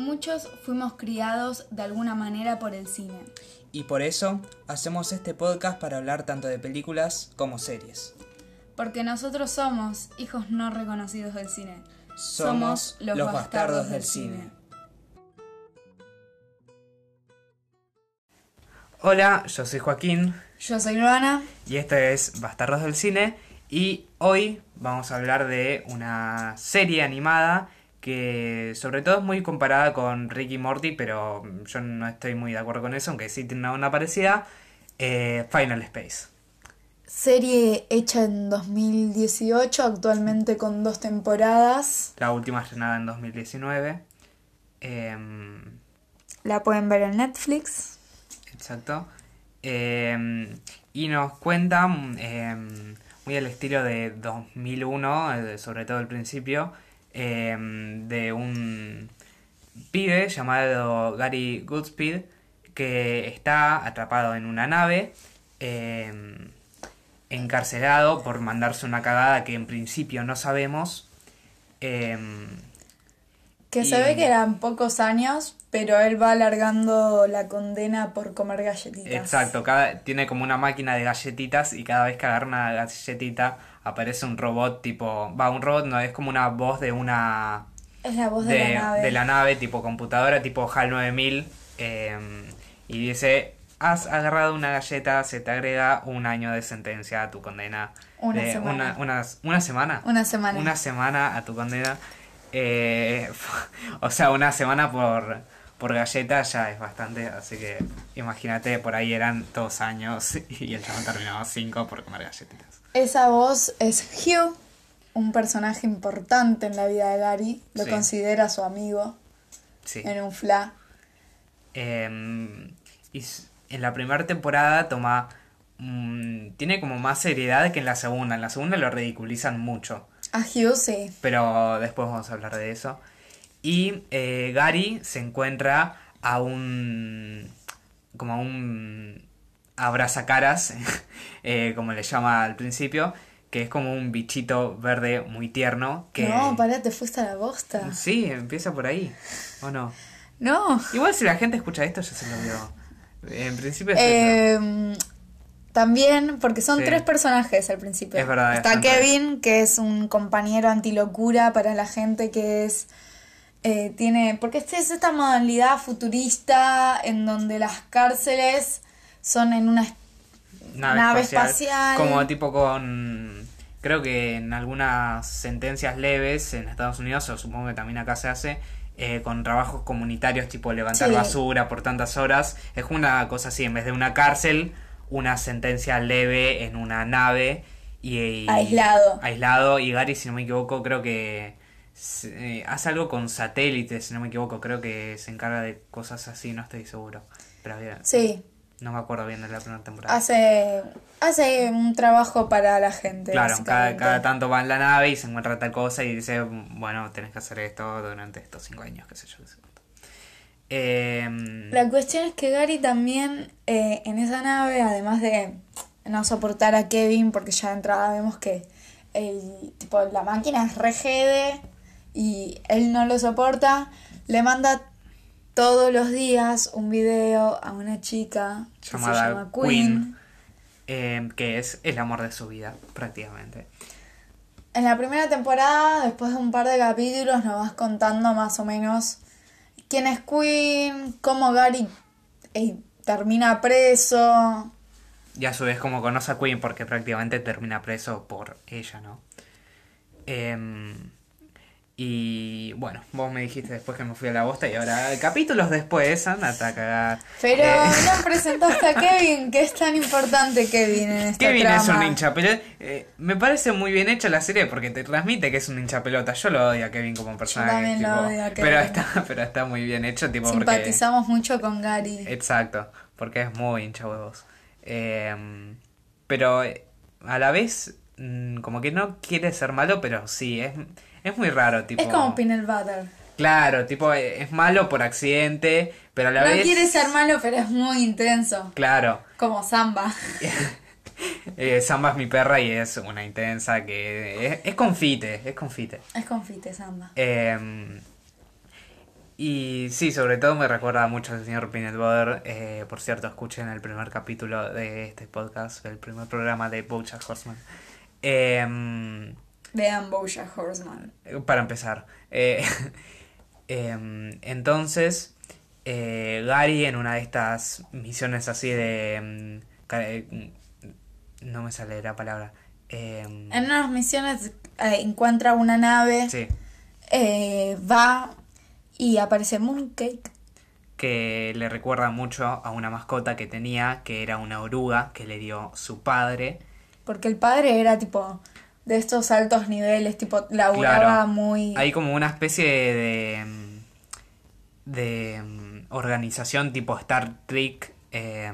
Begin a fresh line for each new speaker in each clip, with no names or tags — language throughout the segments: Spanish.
Muchos fuimos criados de alguna manera por el cine.
Y por eso hacemos este podcast para hablar tanto de películas como series.
Porque nosotros somos hijos no reconocidos del cine.
Somos, los, bastardos, del cine. Hola, yo soy Joaquín
Yo soy Luana.
y esto es Bastardos del Cine y hoy vamos a hablar de una serie animada que sobre todo es muy comparada con Ricky Morty, pero yo no estoy muy de acuerdo con eso, aunque sí tiene una onda parecida, eh, Final Space.
Serie hecha en 2018, actualmente con dos temporadas.
La última estrenada en 2019. Em,
La pueden ver en Netflix.
Exacto. Eh, y nos cuenta, eh, muy al estilo de 2001, eh, sobre todo al principio, eh, de un pibe llamado Gary Goodspeed que está atrapado en una nave, eh, encarcelado por mandarse una cagada que en principio no sabemos. Eh,
Que se ve que eran pocos años, pero él va alargando la condena por comer galletitas.
Exacto, cada, tiene como una máquina de galletitas y cada vez que agarra una galletita aparece un robot tipo... Va, un robot no, es como una voz de una...
Es la voz de,
De,
la nave.
de la nave, tipo computadora, tipo HAL 9000. eh, y dice, has agarrado una galleta, se te agrega un año de sentencia a tu condena.
Una
de
semana.
Una, unas- una semana.
Una semana.
Una semana a tu condena. Eh, o sea, una semana por, por galleta ya es bastante. Así que imagínate, por ahí eran dos años y el chabón terminó cinco por comer galletitas.
Esa voz es Hugh, un personaje importante en la vida de Gary. Lo
Sí.
considera su amigo
Sí.
en un fla.
Eh, y en la primera temporada toma. mm, tiene como más seriedad que en la segunda. En la segunda lo ridiculizan mucho.
A Hugh sí.
Pero después vamos a hablar de eso. Y eh, Gary se encuentra a un. como a un. abrazacaras, eh, como le llama al principio, que es como un bichito verde muy tierno. Que,
No, pará, te fuiste a la bosta.
Sí, empieza por ahí. ¿O no?
No.
Igual si la gente escucha esto, ya se lo vio. En principio es eso.
Eh, también, porque son
Sí.
tres personajes al principio.
Es verdad,
Está. Kevin, que es un compañero antilocura para la gente que es. Eh, tiene. Porque este es esta modalidad futurista en donde las cárceles son en una. nave espacial.
Como tipo con... Creo que en algunas sentencias leves en Estados Unidos, o supongo que también acá se hace, eh, con trabajos comunitarios tipo levantar
Sí.
basura por tantas horas, es una cosa así, en vez de una cárcel, una sentencia leve en una nave y... y-
Aislado.
Aislado, y Gary, si no me equivoco, creo que... eh, hace algo con satélites, si no me equivoco, creo que se encarga de cosas así, no estoy seguro. Pero bien,
Sí,
no me acuerdo bien de la primera temporada.
hace. Hace un trabajo para la gente.
Claro, cada, cada tanto va en la nave y se encuentra tal cosa y dice, bueno, tenés que hacer esto durante estos cinco años, qué sé yo. qué sé cuánto. Em,
La cuestión es que Gary también eh, en esa nave, además de no soportar a Kevin, porque ya de entrada vemos que el, tipo, la máquina es regede y él no lo soporta, le manda todos los días un video a una chica que
Llamada
se llama Queen.
Queen. em, que es el amor de su vida, prácticamente.
En la primera temporada, después de un par de capítulos, nos vas contando más o menos quién es Queen, cómo Gary eh, termina preso.
Y a su vez como conoce a Queen porque prácticamente termina preso por ella, ¿no? Em, y bueno, vos me dijiste después que me fui a la bosta y ahora capítulos después, andate a cagar.
Pero
Eh,
no presentaste a Kevin, que es tan importante Kevin en esta
Kevin es un hincha pelota. me parece muy bien hecha la serie porque te transmite que es un hincha pelota. Yo lo odio a Kevin como personaje.
también lo
tipo,
odio a Kevin.
Pero está, pero está muy bien hecho, tipo
Simpatizamos mucho con Gary.
Exacto, porque es muy hincha huevos. Eh, pero eh, a la vez, mm, como que no quiere ser malo, pero sí, es, es muy raro, tipo.
Es como Peanut Butter.
Claro, tipo, eh, es malo por accidente, pero a la
No
vez.
quiere ser malo, pero es muy intenso.
Claro.
Como Samba.
Eh, Samba es mi perra y es una intensa que es, es confite, es confite.
Es confite, Samba.
Eh, Y sí, sobre todo me recuerda mucho al señor Peanut Butter. Eh, por cierto, escuchen el primer capítulo de este podcast, el primer programa de Bojack Horseman. Em,
Vean Bojack Horseman.
para empezar. Eh, em, entonces, eh, Gary en una de estas misiones así de... em, eh, no me sale la palabra. Em,
En unas misiones eh, encuentra una nave,
sí,
eh, va y aparece Mooncake.
que le recuerda mucho a una mascota que tenía, que era una oruga que le dio su padre.
Porque el padre era tipo de estos altos niveles, tipo laburaba
Claro.
muy...
Hay como una especie de. mm, de. mm, organización tipo Star Trek. eh,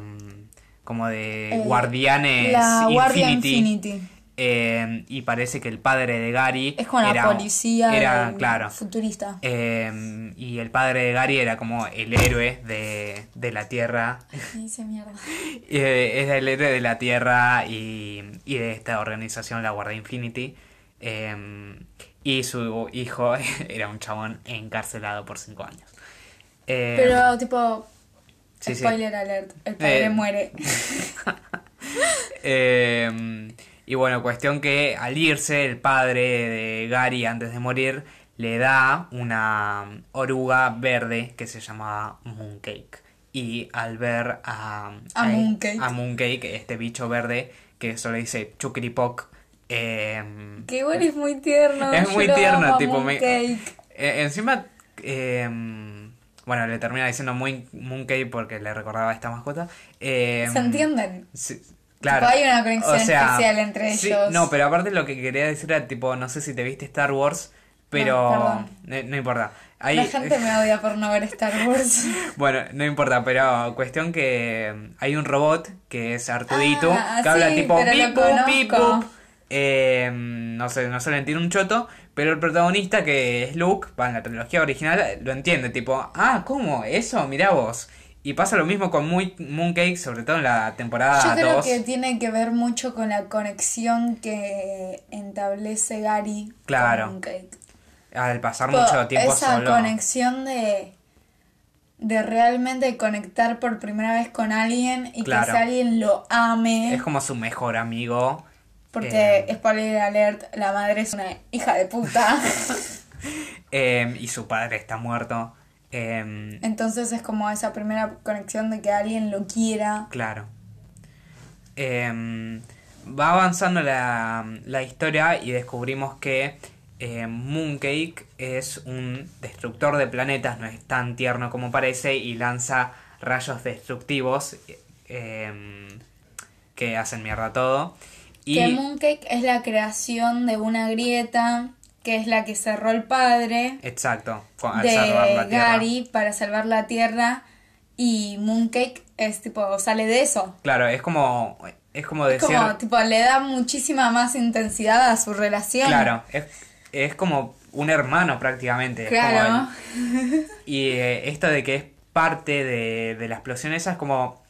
como de
eh,
guardianes
La Guardia
Infinity. Eh, y parece que el padre de Gary.
Es como la
era,
policía
Era, claro.
futurista.
eh, y el padre de Gary era como el héroe de, de la Tierra.
Me dice mierda.
Eh, es el héroe de la Tierra y, y de esta organización, la Guardia Infinity. Eh, y su hijo era un chabón encarcelado por cinco años.
Pero tipo...
sí, sí.
spoiler alert. El padre
Eh,
muere.
Y bueno, cuestión que al irse, el padre de Gary, antes de morir, le da una oruga verde que se llamaba Mooncake. Y al ver a,
A Mooncake.
a Mooncake, este bicho verde que solo dice Chukripoc, eh,
Que igual es muy tierno.
es muy tierno, tipo, me-
Mooncake.
eh, encima, eh, bueno, le termina diciendo Mooncake porque le recordaba a esta mascota.
¿Se entienden?
Sí, claro.
Tipo, hay una conexión especial entre
sí,
ellos.
No, pero aparte lo que quería decir era tipo, no sé si te viste Star Wars, pero no, no importa. Hay-
La gente me odia por no ver Star Wars.
Bueno, no importa, pero cuestión que mm, hay un robot que es Artudito,
Ah,
que habla tipo pip. Eh, no sé, no se le entiende un choto, pero el protagonista que es Luke, en la trilogía original, lo entiende, tipo, ah, ¿cómo? Eso, mirá vos. Y pasa lo mismo con Muy- Mooncake, sobre todo en la temporada
Yo creo
2.
que tiene que ver mucho con la conexión que establece Gary
Claro.
con Mooncake.
Al pasar mucho tiempo
esa
solo.
conexión de de realmente conectar por primera vez con alguien y
Claro.
que alguien lo ame.
Es como su mejor amigo.
Porque,
Eh,
spoiler alert, la madre es una hija de puta.
eh, y su padre está muerto. Eh,
Entonces es como esa primera conexión de que alguien lo quiera.
Claro. Em, va avanzando la, la historia y descubrimos que eh, Mooncake es un destructor de planetas, no es tan tierno como parece y lanza rayos destructivos em, que hacen mierda todo. Y
Que Mooncake es la creación de una grieta que es la que cerró el padre
exacto, al salvar
de
la Tierra.
Gary para salvar la Tierra y Mooncake es tipo, sale de eso.
Claro, es como es como
Es
decir
como, tipo, le da muchísima más intensidad a su relación.
Claro, es, es como un hermano prácticamente. es
Claro.
el- y eh, esto de que es parte de, de la explosión esa es como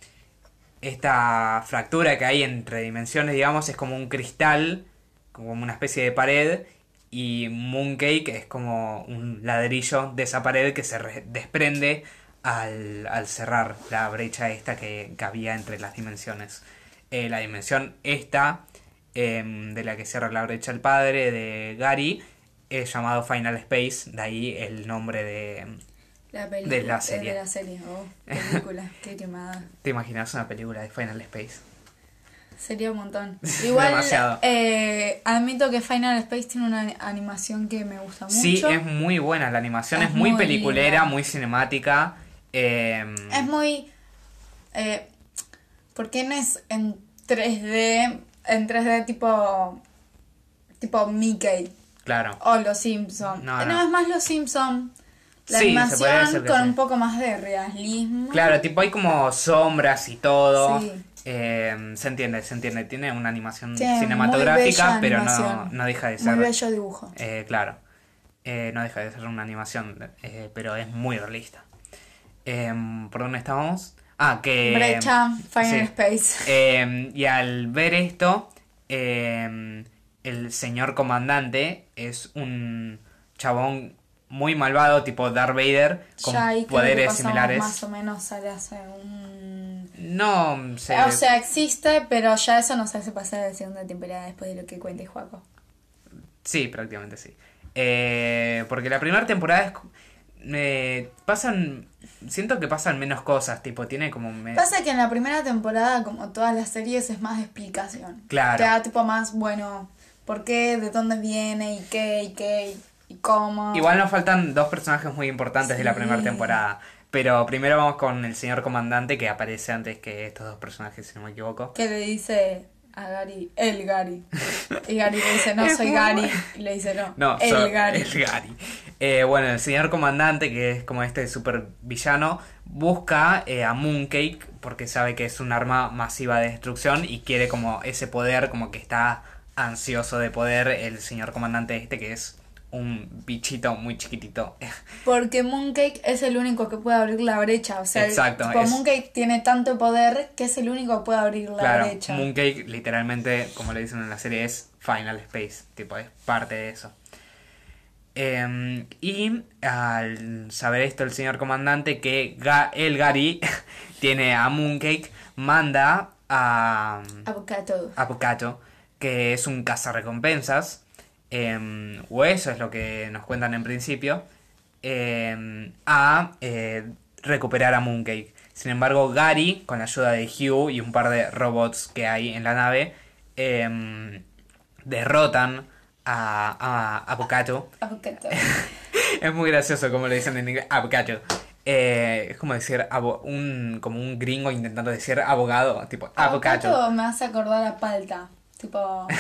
esta fractura que hay entre dimensiones, digamos, es como un cristal, como una especie de pared, y Mooncake es como un ladrillo de esa pared que se re- desprende al, al cerrar la brecha esta que, que había entre las dimensiones. Eh, la dimensión esta, em, de la que cierra la brecha el padre de Gary, es llamado Final Space, de ahí el nombre de...
La película.
De la
eh,
serie.
De la serie, oh, película, qué quemada.
¿Te imaginas una película de Final Space?
Sería un montón. Igual,
Demasiado.
eh, admito que Final Space tiene una animación que me gusta mucho.
Sí, es muy buena, la animación es,
Es
muy,
muy
peliculera,
linda.
muy cinemática. em,
Es muy... Eh, ¿Por qué no es en 3D? En 3D tipo... Tipo Mickey
claro.
o Los Simpsons.
No,
No,
no.
es más Los Simpsons. La
Sí,
animación con
sí.
un poco más de realismo.
Claro, tipo hay como sombras y todo.
Sí.
Em, se entiende, se entiende. Tiene una animación
Tiene muy
cinematográfica, pero no,
animación.
no deja de
Muy
ser.
bello dibujo.
eh, claro. Eh, no deja de ser una animación, eh, pero es muy realista. Em, ¿Por dónde estábamos? Ah, que.
Brecha, Final
sí.
Space.
Eh, y al ver esto, el señor comandante es un chabón muy malvado, tipo Darth Vader, con
ya
poderes similares.
más o menos sale hace un...
No, se...
O sea, existe, pero ya eso nos hace pasar a la segunda temporada después de lo que cuente Juaco.
Sí, prácticamente sí. Eh, porque la primera temporada es... eh, pasan... Siento que pasan menos cosas, tipo, tiene como... me-
Pasa que en la primera temporada, como todas las series, es más de explicación.
Claro.
Te da tipo más, bueno, por qué, de dónde viene, y qué, y qué, y cómo.
Igual nos faltan dos personajes muy importantes de la primera temporada. Pero primero vamos con el señor comandante que aparece antes que estos dos personajes, si no me equivoco.
Que le dice a Gary, el Gary. Y Gary le dice, no, soy Gary. Y le dice, no,
No,
el
so-
Gary.
el Gary. Eh, bueno, el señor comandante, que es como este super villano, busca eh, a Mooncake porque sabe que es un arma masiva de destrucción y quiere como ese poder, como que está ansioso de poder el señor comandante este, que es un bichito muy chiquitito.
Porque Mooncake es el único que puede abrir la brecha. O sea,
Exacto,
tipo,
es-
Mooncake tiene tanto poder que es el único que puede abrir la
claro,
brecha.
Mooncake literalmente, como le dicen en la serie, es Final Space, tipo, es parte de eso. Eh, y al saber esto el señor comandante que Ga- el Gary tiene a Mooncake, manda a
Avocado.
a Pucato, que es un cazarrecompensas, eh, o eso es lo que nos cuentan en principio, eh, a eh, recuperar a Mooncake. Sin embargo, Gary, con la ayuda de Hugh y un par de robots que hay en la nave, eh, derrotan a, a, a Pucato.
Avocado.
Es muy gracioso como le dicen en inglés, abogado. Eh, es como decir abo- un como un gringo intentando decir abogado, tipo.
Avocado me hace acordar a palta. Tipo.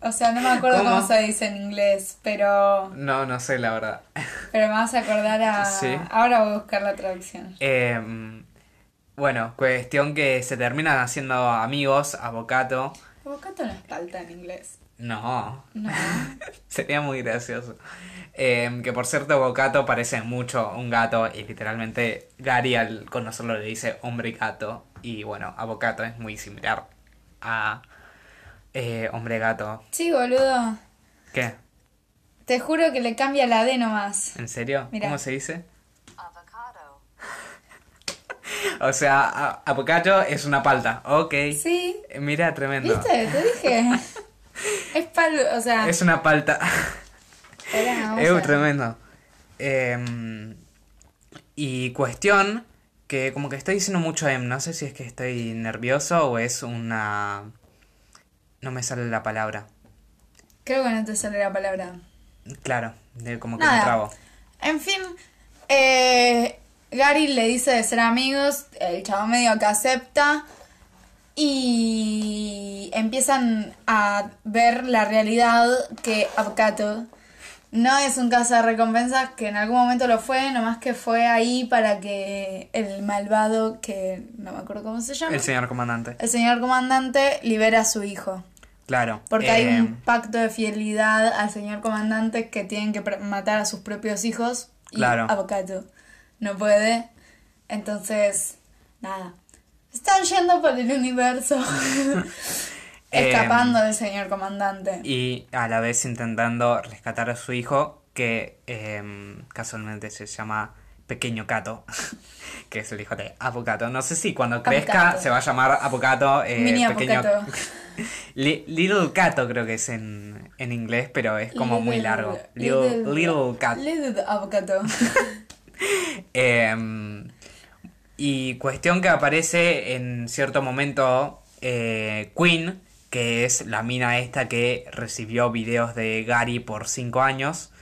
O sea, no me acuerdo
¿Cómo?
cómo, se dice en inglés, pero.
No, no sé la verdad.
Pero me hace acordar a.
Sí.
Ahora voy a buscar la traducción.
Eh, bueno, cuestión que se terminan haciendo amigos, abogado.
Avocado no es palta en inglés.
No,
No.
sería muy gracioso. Eh, que por cierto, Bocato parece mucho un gato y literalmente Gary al conocerlo le dice hombre gato. Y bueno, Avocato es muy similar a eh, hombre gato.
Sí, boludo.
¿Qué?
Te juro que le cambia la D nomás.
¿En serio?
Mira.
¿Cómo se dice?
avocado,
O sea, a- Avocato es una palta. Ok.
Sí.
Mira, tremendo.
¿Viste? Te dije. es palo. O sea.
Es una palta. Es tremendo. Eh, y cuestión que como que estoy diciendo mucho em, no sé si es que estoy nervioso o es una... No me sale la palabra.
Creo que no te sale la palabra.
Claro, de como que me
Nada.
trabo.
En fin, eh, Gary le dice de ser amigos, el chavo medio que acepta y empiezan a ver la realidad que Avocado no es un caza de recompensas, que en algún momento lo fue, nomás que fue ahí para que el malvado, que no me acuerdo cómo se llama,
El señor comandante.
el señor comandante libera a su hijo.
Claro.
Porque hay
eh,
un pacto de fidelidad al señor comandante que tienen que matar a sus propios hijos y
Claro.
Avocado no puede. Entonces, nada. Están yendo por el universo. Escapando del señor comandante.
Y a la vez intentando rescatar a su hijo, que em, casualmente se llama Pequeño Cato, que es el hijo de Avocato. No sé si cuando crezca se va a llamar Avocato. eh,
Mini
pequeño... Little Cato creo que es en, en inglés, pero es como muy largo. Little, little Cat.
Little Avocado.
Em, y cuestión que aparece en cierto momento eh, Queen, que es la mina esta que recibió videos de Gary por 5 años.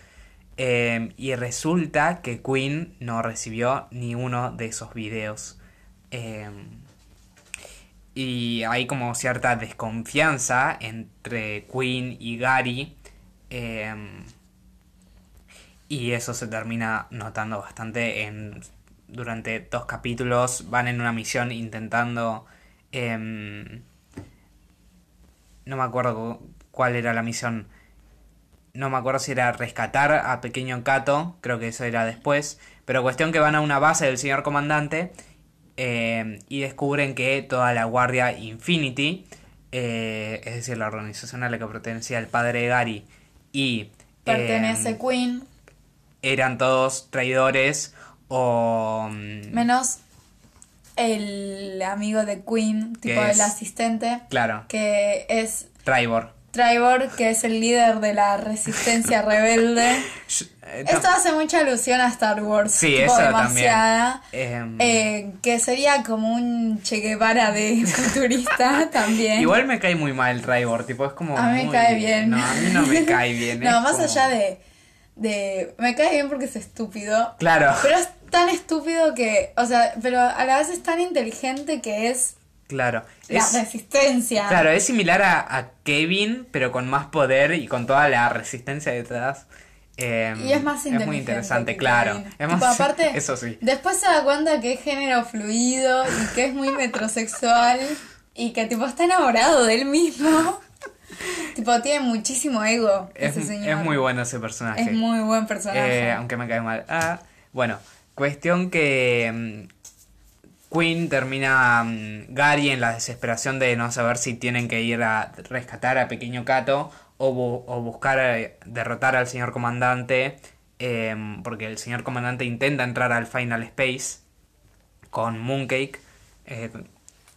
em, y resulta que Queen no recibió ni uno de esos videos. Em, y hay como cierta desconfianza entre Queen y Gary. em, y eso se termina notando bastante en durante dos capítulos van en una misión intentando no me acuerdo cu- cuál era la misión no me acuerdo si era rescatar a pequeño Cato creo que eso era después pero cuestión que van a una base del señor comandante em, y descubren que toda la guardia Infinity eh, es decir la organización a la que pertenecía el padre de Gary y
Pertenece
em,
Queen.
eran todos traidores o... mm,
Menos el amigo de Queen, tipo
es-
el asistente,
Claro,
que es
Tribor.
Trevor, que es el líder de la resistencia rebelde.
Eh,
Esto hace mucha alusión a Star Wars.
Sí,
tipo,
eso
demasiada.
Em,
Eh, que sería como un Che Guevara de futurista también.
Igual me cae muy mal Tribor, tipo, es como...
A mí me cae bien.
No, a mí no me cae bien.
no, más
como-
allá de, de. Me cae bien porque es estúpido.
Claro,
Pero es tan estúpido que. O sea, pero a la vez es tan inteligente que es
claro.
la
Es,
resistencia.
claro, es similar a, a Kevin, pero con más poder y con toda la resistencia detrás. Em,
Y es más
Es
inteligente.
muy interesante, claro. Es
Tipo,
más,
aparte,
eso sí.
Después se da cuenta que es género fluido y que es muy metrosexual y que tipo está enamorado de él mismo. tipo, tiene muchísimo ego
Es,
ese señor.
es muy bueno ese personaje.
Es muy buen personaje.
Eh, aunque me cae mal. Ah, bueno, cuestión que mm, Queen termina mm, Gary en la desesperación de no saber si tienen que ir a rescatar a Pequeño Cato o, bu- o buscar eh, derrotar al señor comandante. em, porque el señor comandante intenta entrar al Final Space con Mooncake. eh,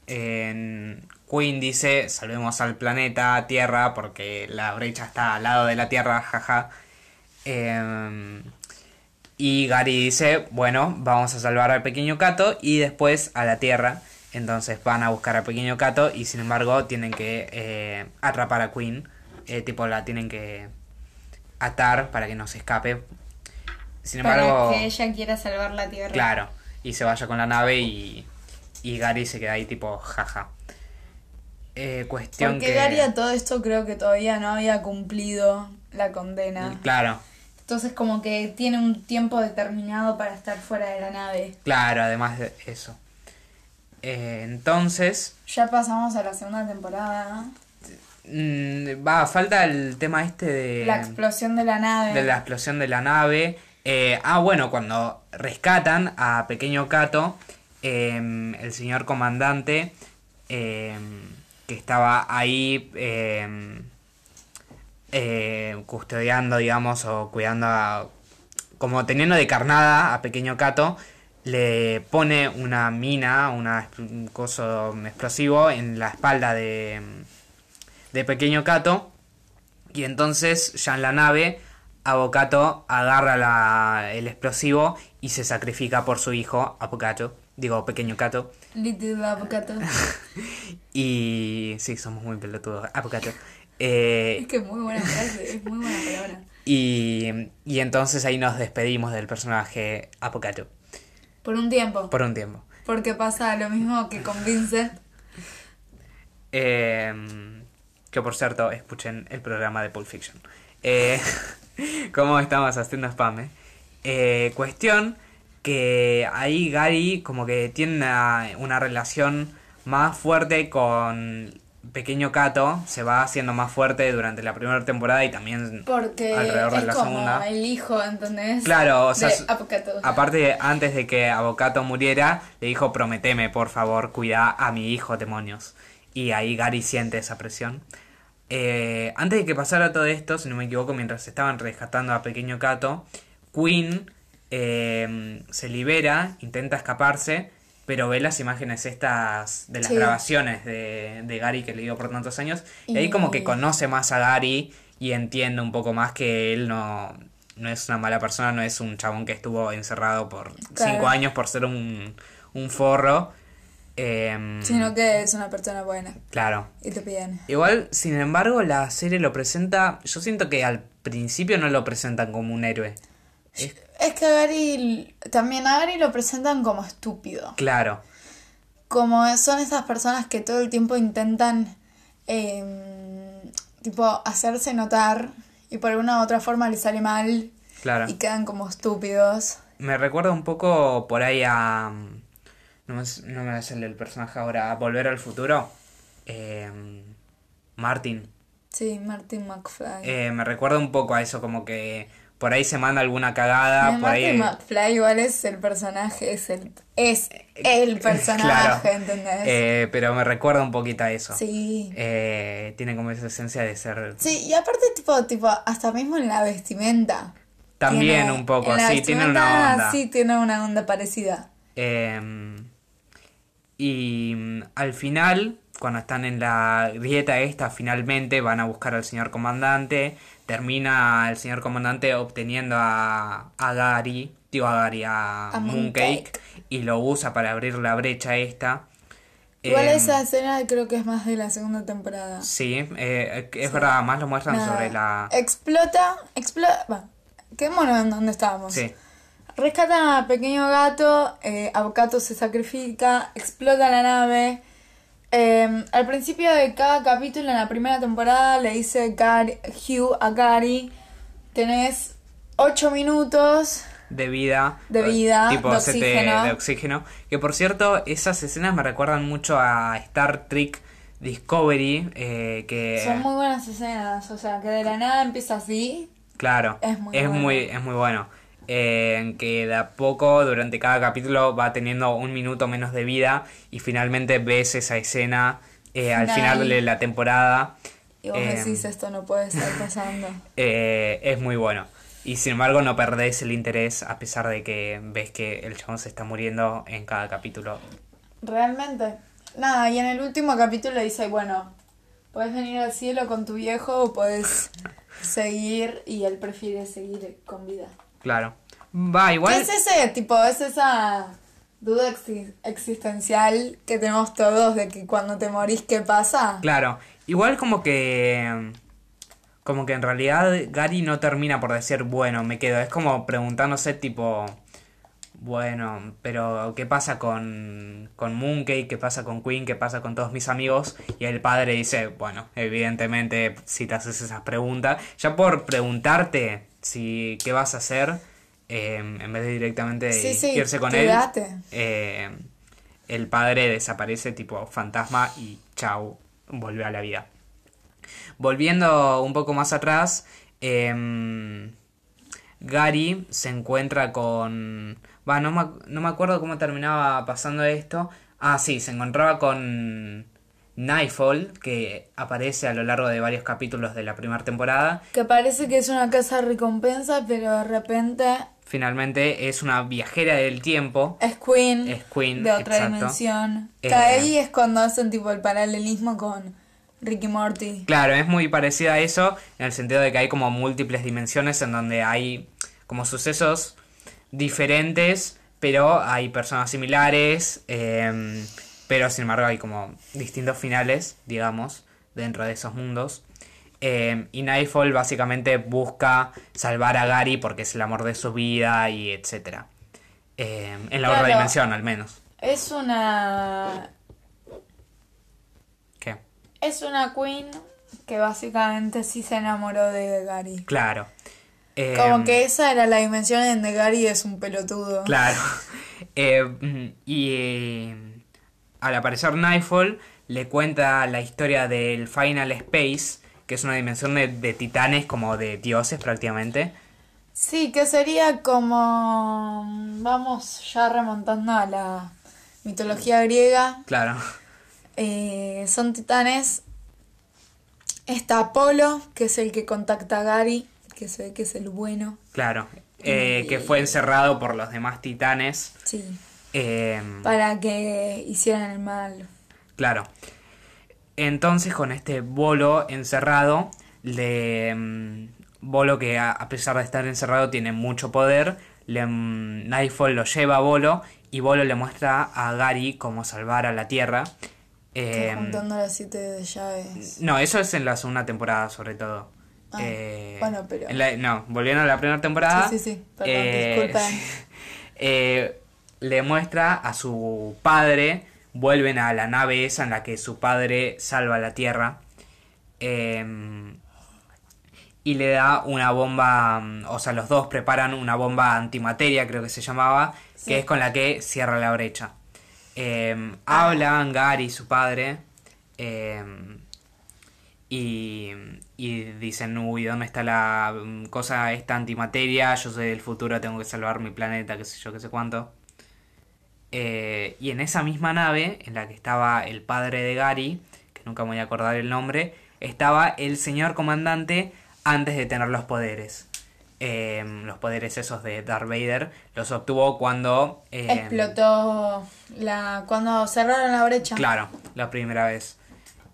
en Queen dice, salvemos al planeta Tierra porque la brecha está al lado de la Tierra, jaja. Y Gary dice, bueno, vamos a salvar al pequeño Cato y después a la Tierra. Entonces van a buscar al pequeño Cato y sin embargo tienen que eh, atrapar a Queen. Eh, tipo la tienen que atar para que no se escape. Sin embargo...
Para que ella quiera salvar la tierra.
Claro, y se vaya con la nave y, y Gary se queda ahí tipo jaja. Eh, cuestión
Porque
que...
Gary a todo esto creo que todavía no había cumplido la condena.
Claro,
Entonces como que tiene un tiempo determinado para estar fuera de la nave.
claro, además de eso. Eh, entonces,
Ya pasamos a la segunda temporada.
mm, va, falta el tema este de...
La explosión de la nave.
de la explosión de la nave. Eh, ah, bueno, cuando rescatan a Pequeño Cato, em, el señor comandante em, que estaba ahí em, eh, custodiando, digamos, o cuidando a, como teniendo de carnada a Pequeño Cato, le pone una mina, una, un coso explosivo en la espalda de, de Pequeño Cato. Y entonces ya en la nave, Avocato agarra la- el explosivo y se sacrifica por su hijo, Apocato. Digo, Pequeño Cato.
Little Avocado.
Y sí, somos muy pelotudos. Apocato. Eh,
es que muy buena frase, es muy buena palabra.
y, y entonces ahí nos despedimos del personaje Apocato.
Por un tiempo.
Por un tiempo.
Porque pasa lo mismo que con Vincent.
Eh, que por cierto, escuchen el programa de Pulp Fiction. Eh, ¿Cómo estamos haciendo spam? eh? Eh, cuestión que ahí Gary como que tiene una, una relación más fuerte con Pequeño Cato. Se va haciendo más fuerte durante la primera temporada y también
Porque
alrededor de
es
la
como
segunda.
el hijo, ¿entendés?
Claro, o sea,
de.
Aparte, antes de que Avocato muriera, le dijo, prometeme, por favor, cuida a mi hijo, demonios. Y ahí Gary siente esa presión. Eh, antes de que pasara todo esto, si no me equivoco, mientras estaban rescatando a Pequeño Cato, Queen eh, se libera, intenta escaparse, pero ve las imágenes estas de las
Sí.
grabaciones de, de Gary que le dio por tantos años. Y ahí como que conoce más a Gary y entiende un poco más que él no, no es una mala persona, no es un chabón que estuvo encerrado por
Claro.
cinco años por ser un, un forro. Em,
Sino que es una persona buena.
Claro.
Y te piden.
Igual, sin embargo, la serie lo presenta. Yo siento que al principio no lo presentan como un héroe. Es-
Es que a Gary. También a Gary lo presentan como estúpido.
claro,
Como son esas personas que todo el tiempo intentan. eh, tipo, hacerse notar. Y por alguna u otra forma les sale mal.
claro.
Y quedan como estúpidos.
Me recuerda un poco por ahí a. No me, no me sale el personaje ahora. A Volver al futuro. Em, Martin.
Sí, Martin McFly.
Eh, me recuerda un poco a eso, como que por ahí se manda alguna cagada. Por ahí.
Martin McFly igual es el personaje, es el, es el personaje,
Claro.
¿entendés?
Eh, pero me recuerda un poquito a eso.
sí.
Eh, tiene como esa esencia de ser.
Sí, y aparte tipo, tipo, hasta mismo en la vestimenta.
También
tiene-
un poco, sí, tiene una onda.
Sí, tiene una onda parecida.
Eh, y mm, al final, cuando están en la grieta esta, finalmente van a buscar al señor comandante. Termina el señor comandante obteniendo a, a Gary, digo a Gary, a,
A
Mooncake,
Mooncake.
y lo usa para abrir la brecha esta.
Igual
Eh,
esa escena creo que es más de la segunda temporada.
Sí, eh, es verdad, más lo muestran
Nada.
sobre la...
Explota, explota, bueno, quedémonos en donde estábamos.
Sí,
Rescatan a pequeño gato, eh, Avocato se sacrifica, explota la nave. Eh, al principio de cada capítulo en la primera temporada le dice Gary- Hugh a Gary, tenés 8 minutos.
de vida.
De vida,
Tipo
de oxígeno.
de oxígeno. Que por cierto, esas escenas me recuerdan mucho a Star Trek Discovery. eh, que...
Son muy buenas escenas, o sea, que de la nada empieza así.
Claro,
Es muy
es
bueno.
muy, es muy bueno. Eh, que de a poco, durante cada capítulo, va teniendo un minuto menos de vida y finalmente ves esa escena eh, al
Final.
de la temporada.
Y vos
Eh,
decís, esto no puede estar pasando.
eh, es muy bueno. Y sin embargo no perdés el interés a pesar de que ves que el chabón se está muriendo en cada capítulo.
Realmente. Nada, y en el último capítulo dice, bueno, puedes venir al cielo con tu viejo o puedes seguir y él prefiere seguir con vida.
Claro. Va,
¿Qué
igual...
es ese tipo? Es esa duda exi- existencial que tenemos todos de que cuando te morís, ¿qué pasa?
Claro, igual como que... Como que en realidad Gary no termina por decir, bueno, me quedo. Es como preguntándose tipo... Bueno, pero ¿qué pasa con, con Mooncake? ¿Qué pasa con Queen? ¿Qué pasa con todos mis amigos? Y el padre dice, bueno, evidentemente si te haces esas preguntas, ya por preguntarte si qué vas a hacer, eh, en vez de directamente
Sí, sí,
irse con él, eh, el padre desaparece tipo fantasma y chau, vuelve a la vida. Volviendo un poco más atrás, em, Gary se encuentra con... Va, no me, no me acuerdo cómo terminaba pasando esto. Ah, sí, se encontraba con Nightfall, que aparece a lo largo de varios capítulos de la primera temporada.
Que parece que es una casa recompensa, pero de repente
Finalmente es una viajera del tiempo.
es Queen,
Es Queen,
de otra
exacto.
dimensión. Que ahí es cuando hacen tipo el paralelismo con Ricky Morty.
Claro, es muy parecida a eso en el sentido de que hay como múltiples dimensiones en donde hay como sucesos diferentes, pero hay personas similares, em, pero sin embargo hay como distintos finales, digamos, dentro de esos mundos. Em, y Nightfall básicamente busca salvar a Gary porque es el amor de su vida y etcétera. Em, en la otra dimensión al menos.
Es una
¿Qué?
es una Queen que básicamente sí se enamoró de Gary.
Claro.
Como
Em,
que esa era la dimensión en donde Gary es un pelotudo.
Claro. Eh, mm, y eh, al aparecer Nightfall, le cuenta la historia del Final Space, que es una dimensión de, de titanes como de dioses prácticamente.
Sí, que sería como vamos ya remontando a la mitología griega.
Claro.
Eh, son titanes. Está Apolo, que es el que contacta a Gary, que se ve que es el bueno.
Claro. Eh, que fue encerrado por los demás titanes.
Sí.
Eh,
Para que hicieran el mal.
Claro. Entonces con este bolo encerrado, le mm, bolo que a, a pesar de estar encerrado tiene mucho poder, le, mm, Nightfall lo lleva a Bolo y Bolo le muestra a Gary cómo salvar a la Tierra. Eh,
juntando las siete llaves.
no, eso es en la segunda temporada sobre todo.
Ah,
Eh,
bueno, pero-
en la- no, volviendo a la primera temporada.
Sí, sí, sí, perdón,
eh,
disculpen.
le muestra a su padre, vuelven a la nave esa en la que su padre salva la Tierra. eh, y le da una bomba, mm, o sea, los dos preparan una bomba antimateria, creo que se llamaba,
Sí.
que es con la que cierra la brecha. Eh,
Ah.
Hablan Gary, su padre, eh, y, y dicen, uy, ¿dónde está la mm, cosa esta antimateria? Yo soy del futuro, tengo que salvar mi planeta, qué sé yo, qué sé cuánto. Eh, y en esa misma nave, en la que estaba el padre de Gary, que nunca me voy a acordar el nombre, estaba el señor comandante antes de tener los poderes. eh, los poderes esos de Darth Vader, los obtuvo cuando... eh,
Explotó la cuando cerraron la brecha.
Claro, la primera vez.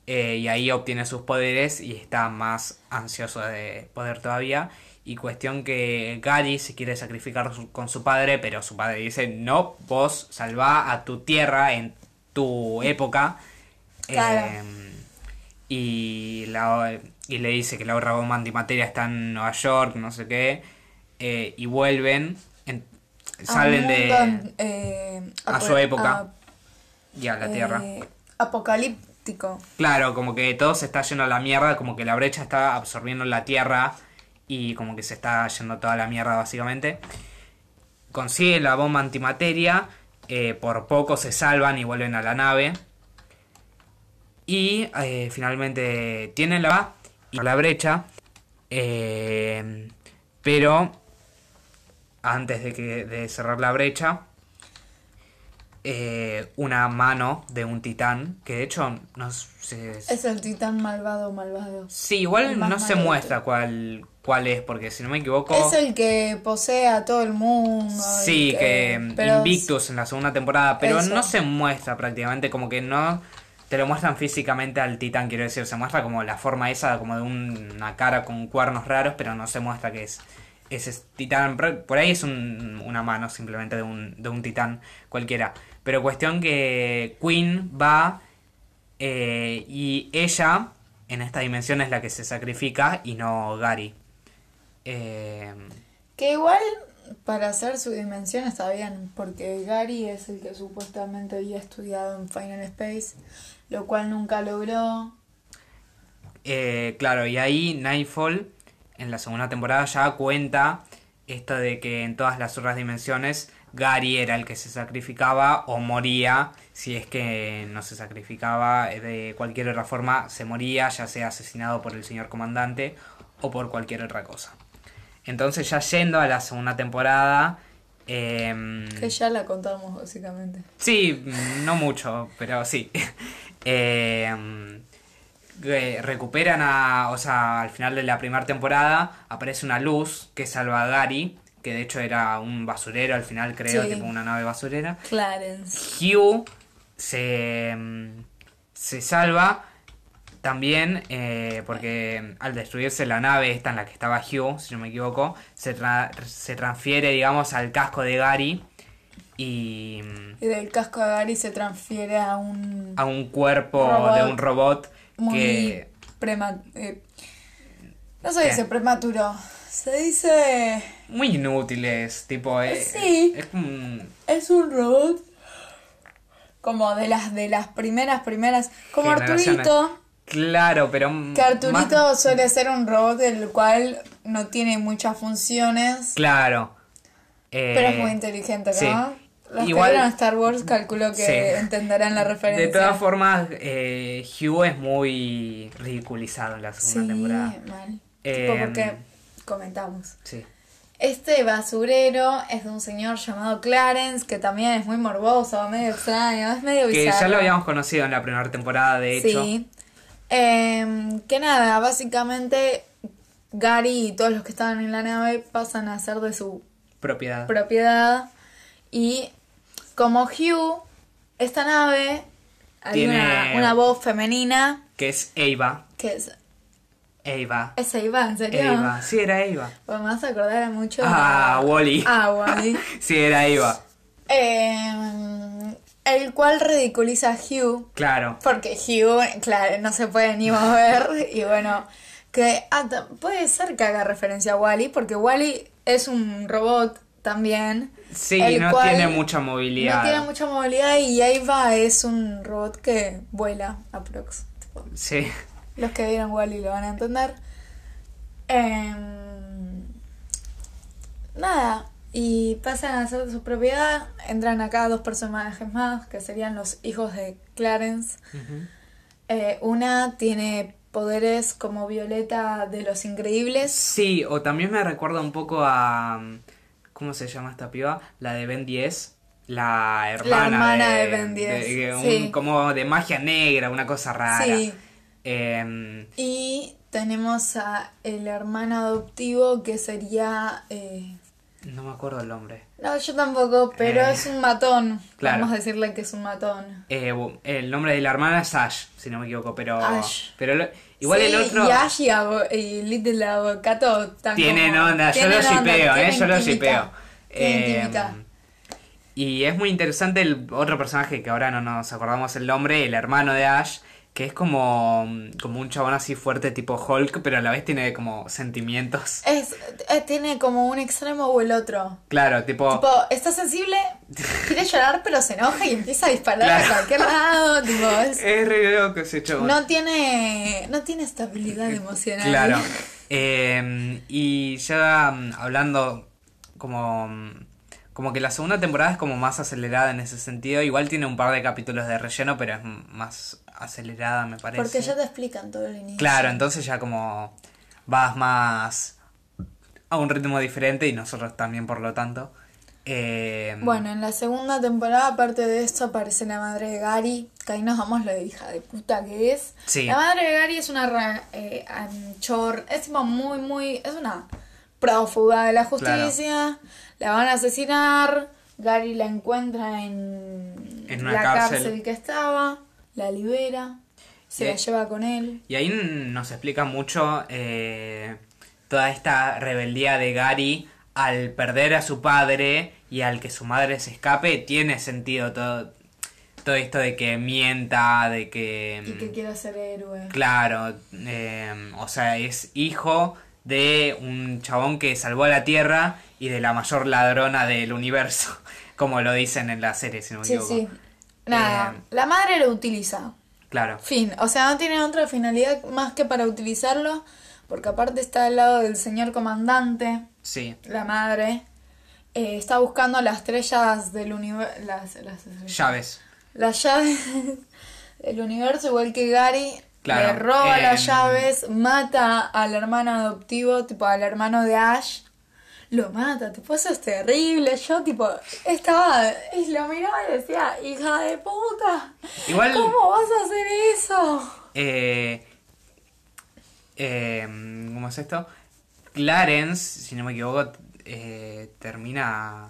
Eh, y ahí obtiene sus poderes y está más ansioso de poder todavía. Y cuestión que Gary se quiere sacrificar su- con su padre, pero su padre dice, no, vos salvá a tu tierra en tu época.
Claro.
Eh, y, la, y le dice que la otra bomba antimateria está en Nueva York, no sé qué. eh, y vuelven, en- salen de...
eh,
a su época.
a-
Y a la Tierra.
Apocalíptico.
Claro, como que todo se está yendo a la mierda, como que la brecha está absorbiendo la Tierra y como que se está yendo toda la mierda básicamente. Consigue la bomba antimateria, eh, por poco se salvan y vuelven a la nave. Y eh, finalmente tienen la, y la brecha, eh, pero antes de, que, de cerrar la brecha, eh, una mano de un titán, que de hecho no sé...
Es el titán malvado, malvado.
Sí, igual no se muestra cuál, cuál es, porque si no me equivoco...
Es el que posee a todo el mundo.
Sí, que Invictus en la segunda temporada, pero
Eso.
no se muestra prácticamente, como que no te lo muestran físicamente al titán, quiero decir, se muestra como la forma esa, como de un- una cara con cuernos raros, pero no se muestra que es ese titán, por por ahí es un- una mano simplemente de un, de un titán cualquiera. Pero cuestión que Queen va eh, y ella en esta dimensión es la que se sacrifica y no Gary. Eh,
Que igual para hacer su dimensión está bien, porque Gary es el que supuestamente había estudiado en Final Space, lo cual nunca logró.
Eh, claro, y ahí Nightfall en la segunda temporada ya cuenta esto de que en todas las otras dimensiones Gary era el que se sacrificaba o moría si es que no se sacrificaba eh, de cualquier otra forma se moría ya sea asesinado por el señor comandante o por cualquier otra cosa entonces ya yendo a la segunda temporada em,
Que ya la contamos básicamente.
Sí, no mucho, pero sí. Eh, que recuperan a. O sea, al final de la primera temporada aparece una luz que salva a Gary, que de hecho era un basurero al final, creo,
Sí.
tipo una nave basurera.
Clarence.
Hugh se, mm, se salva también eh, porque al destruirse la nave esta en la que estaba Hugh, si no me equivoco, se, tra- se transfiere, digamos, al casco de Gary y
Y del casco de Gary se transfiere a un
a un cuerpo
Robot.
de un robot
muy
que
prema- eh, no se
¿Qué?
dice prematuro, se dice
muy inútiles, tipo eh,
Sí.
es un-
es un robot como de las de las primeras primeras, como. Arturito,
claro, pero
que Arturito
más-
suele ser un robot el cual no tiene muchas funciones,
claro. Eh,
pero es muy inteligente, ¿no?
sí.
Los
Igual-
que Star Wars calculo que
Sí.
entenderán la referencia.
De todas formas, eh, Hugh es muy ridiculizado en la
sí,
segunda temporada.
mal.
Eh,
tipo porque comentamos.
Sí.
Este basurero es de un señor llamado Clarence, que también es muy morboso, medio extraño, es medio
Que
bizarro.
ya lo habíamos conocido en la primera temporada, de hecho.
Sí. Em, que nada, básicamente Gary y todos los que estaban en la nave pasan a ser de su
Propiedad.
propiedad. Y como Hugh, esta nave, hay
Tiene-
una, una voz femenina
que es Eva.
que es...
Eva.
Es Eva, ¿en serio?
Eva. Sí, era Eva.
Pues me vas a acordar mucho
Ah, Wally.
Ah, Wally.
Sí, era Eva.
Em, el cual ridiculiza a Hugh
Claro.
porque Hugh, claro, no se puede ni mover y bueno, que ah, puede ser que haga referencia a Wally porque Wally es un robot también.
Sí,
el
no
cual
tiene mucha movilidad.
No tiene mucha movilidad y Ava es un robot que vuela aprox. tipo,
Sí.
los que vieron Wally lo van a entender. Em, nada, y pasan a ser de su propiedad. Entran acá dos personajes más, que serían los hijos de Clarence. Eh, una tiene poderes como Violeta de los Increíbles.
Sí, o también me recuerda un poco a. ¿Cómo se llama esta piba? La de Ben 10. La hermana,
hermana de Ben 10,
de- un-
sí.
Como de magia negra, una cosa rara.
Sí.
Em,
Y tenemos a el hermano adoptivo que sería... eh,
No me acuerdo el nombre.
No, yo tampoco, pero
Eh,
es un matón.
claro.
Vamos a decirle que es un matón.
Eh, el nombre de la hermana es Ash, si no me equivoco, pero...
Ash.
Pero lo- igual
Sí,
el otro...
Y Ash y, Abo- y Little Avocato también.
Tienen onda, yo lo shipeo, eh, yo lo shipeo. Eh. Y es muy interesante el otro personaje que ahora no nos acordamos el nombre, el hermano de Ash, que es como, como un chabón así fuerte tipo Hulk, pero a la vez tiene como sentimientos.
Es, eh, tiene como un extremo o el otro.
Claro, tipo...
Tipo, está sensible, quiere llorar, pero se enoja y empieza a disparar
Claro.
a cualquier lado. Tipo, es-
Es re loco ese chabón.
no tiene no tiene estabilidad emocional.
Claro. Eh, y ya mm, hablando como, mm, como que la segunda temporada es como más acelerada en ese sentido. Igual tiene un par de capítulos de relleno, pero es más acelerada, me parece.
Porque ya te explican todo el inicio.
Claro, entonces ya como vas más a un ritmo diferente y nosotros también por lo tanto. Eh,
Bueno, en la segunda temporada, aparte de esto, aparece la madre de Gary, que ahí nos vamos lo de hija de puta que es.
Sí.
La madre de Gary es una eh, anchor, es tipo muy, muy, es una prófuga de la justicia, la van a asesinar, Gary la encuentra en, la
cárcel.
cárcel. que estaba, la libera, se la lleva con él.
Y ahí nos explica mucho eh, toda esta rebeldía de Gary al perder a su padre y al que su madre se escape. Tiene sentido todo, todo esto de que mienta, de que...
Y que quiere ser héroe.
Claro, eh, o sea, es hijo de un chabón que salvó a la Tierra y de la mayor ladrona del universo, como lo dicen en la serie, si no me
Sí,
equivoco.
sí. Nada,
Eh,
la madre lo utiliza.
Claro,
Fin, o sea, no tiene otra finalidad más que para utilizarlo, porque aparte está al lado del señor comandante,
sí.
la madre, eh, está buscando las estrellas del universo, las,
Llaves.
las llaves del universo, igual que Gary,
Claro,
le roba las
em,
llaves, mata al hermano adoptivo, tipo al hermano de Ash, lo mata, tipo, eso es terrible, yo tipo, estaba, y lo miraba y decía, hija de puta,
Igual-
¿cómo vas a hacer eso?
Eh, eh, ¿Cómo es esto? Clarence, si no me equivoco, eh, termina...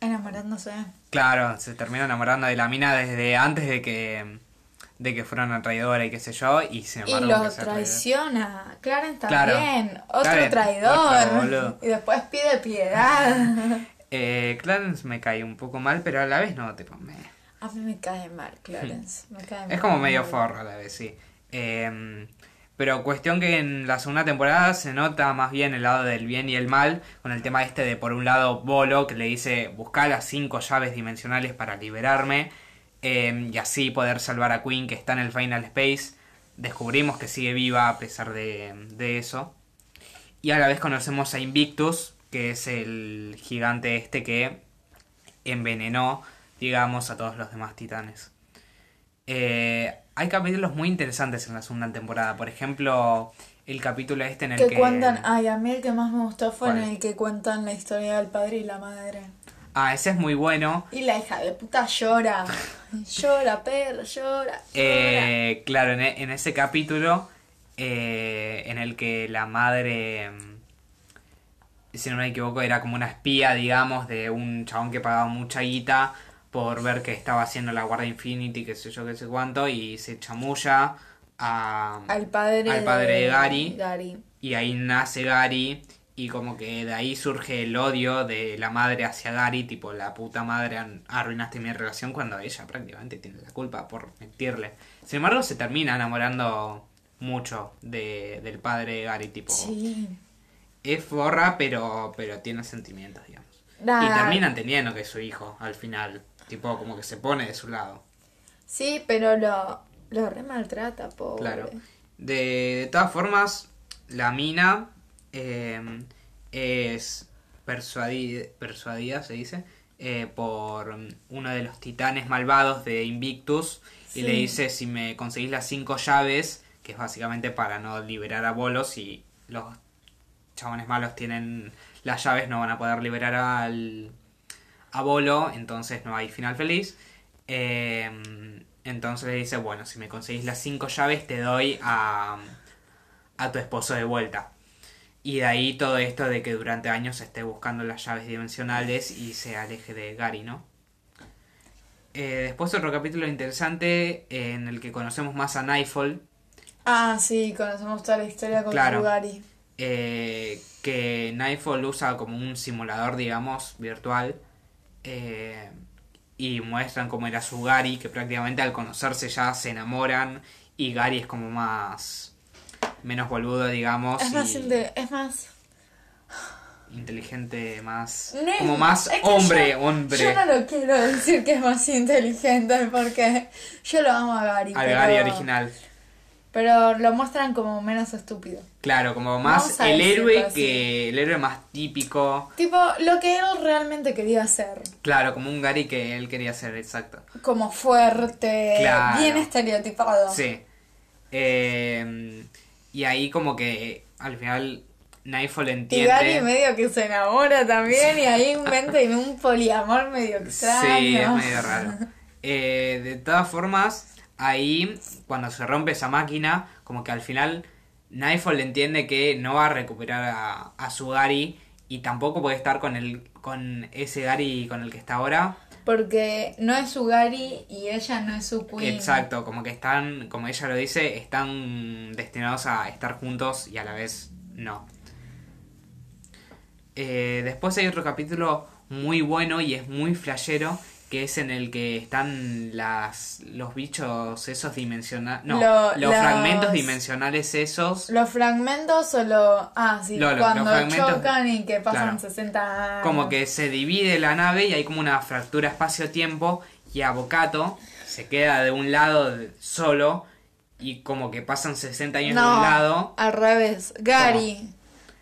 Enamorándose.
Claro, se termina enamorando de la mina desde antes de que de que fuera una traidora y qué sé yo, y
Y
embargo...
lo
sea traidora.
traiciona. Clarence
Claro.
también. Otro
Clarence,
traidor.
otro
y después pide piedad.
Eh, Clarence me cae un poco mal, pero a la vez no, tipo, me...
a mí me cae mal, Clarence. Me cae
Es
mal.
como medio forro a la vez, sí. Eh, pero cuestión que en la segunda temporada se nota más bien el lado del bien y el mal, con el tema este de por un lado Bolo, que le dice buscar las cinco llaves dimensionales para liberarme, eh, y así poder salvar a Queen que está en el Final Space. Descubrimos que sigue viva a pesar de, de eso. Y a la vez conocemos a Invictus, que es el gigante este que envenenó, digamos, a todos los demás titanes. Eh, hay capítulos muy interesantes en la segunda temporada. Por ejemplo, el capítulo este en el
que
que...
cuentan, ay, a mí el que más me gustó fue en el que cuentan la historia del padre y la madre.
Ah, ese es muy bueno.
Y la hija de puta llora. llora, perro, llora. llora.
Eh, claro, en, e- en ese capítulo eh, en el que la madre, si no me equivoco, era como una espía, digamos, de un chabón que pagaba mucha guita por ver que estaba haciendo la Guardia Infinity, qué sé yo, qué sé cuánto, y se chamulla a,
al padre,
al padre de Gary.
Gary.
Y ahí nace Gary y como que de ahí surge el odio de la madre hacia Gary, tipo la puta madre arruinaste mi relación cuando ella prácticamente tiene la culpa por mentirle. Sin embargo, se termina enamorando mucho de, del padre de Gary, tipo
Sí.
es forra pero pero tiene sentimientos, digamos. Y
Nah.
terminan teniendo que es su hijo al final, tipo como que se pone de su lado.
Sí, pero lo, lo re maltrata, pobre.
Claro. De, de todas formas, la mina eh, es persuadida, persuadida, se dice, eh, por uno de los titanes malvados de Invictus y le dice si me conseguís las cinco llaves, que es básicamente para no liberar a Bolos y los chabones malos tienen las llaves, no van a poder liberar al a Bolo, entonces no hay final feliz. Eh, entonces le dice, bueno, si me conseguís las cinco llaves te doy a, a tu esposo de vuelta. Y de ahí todo esto de que durante años esté buscando las llaves dimensionales y se aleje de Gary, ¿no? Eh, después otro capítulo interesante eh, en el que conocemos más a Nightfall,
Ah, sí, conocemos toda la historia con
Claro.
Sugari.
eh, que Nightfall usa como un simulador, digamos, virtual. eh, y muestran cómo era su Gary, que prácticamente al conocerse ya se enamoran. Y Gary es como más. Menos boludo, digamos.
Es más, es más
inteligente, más.
No
como más hombre,
yo-
hombre.
Yo no lo quiero decir que es más inteligente porque yo lo amo a Gary. pero,
Gary original.
Pero lo muestran como menos estúpido.
Claro, como más
a
el héroe
así.
que. el héroe más típico.
Tipo, lo que él realmente quería hacer.
Claro, como un Gary que él quería ser, exacto.
Como fuerte,
Claro.
bien estereotipado.
Sí. Eh, y ahí como que al final Nightfall
Y
entiende.
Gary medio que se enamora también y ahí inventa un poliamor medio extraño.
Sí, es medio raro. Eh, de todas formas, ahí cuando se rompe esa máquina, como que al final Nightfall entiende que no va a recuperar a, a su Gary y tampoco puede estar con el con ese Gary con el que está ahora.
Porque no es su Gary y ella no es su queen.
Exacto, como que están, como ella lo dice, están destinados a estar juntos y a la vez no. Eh, después hay otro capítulo muy bueno y es muy flashero, que es en el que están las los bichos esos dimensionales... No,
Lo-
los fragmentos dimensionales esos.
Los fragmentos o lo... Ah, sí,
Lo- lo-
cuando chocan y que pasan
Claro.
60 años.
Como que se divide la nave y hay como una fractura espacio-tiempo y Avocato se queda de un lado de- solo y como que pasan 60 años de
No,
un lado.
al revés. Gary.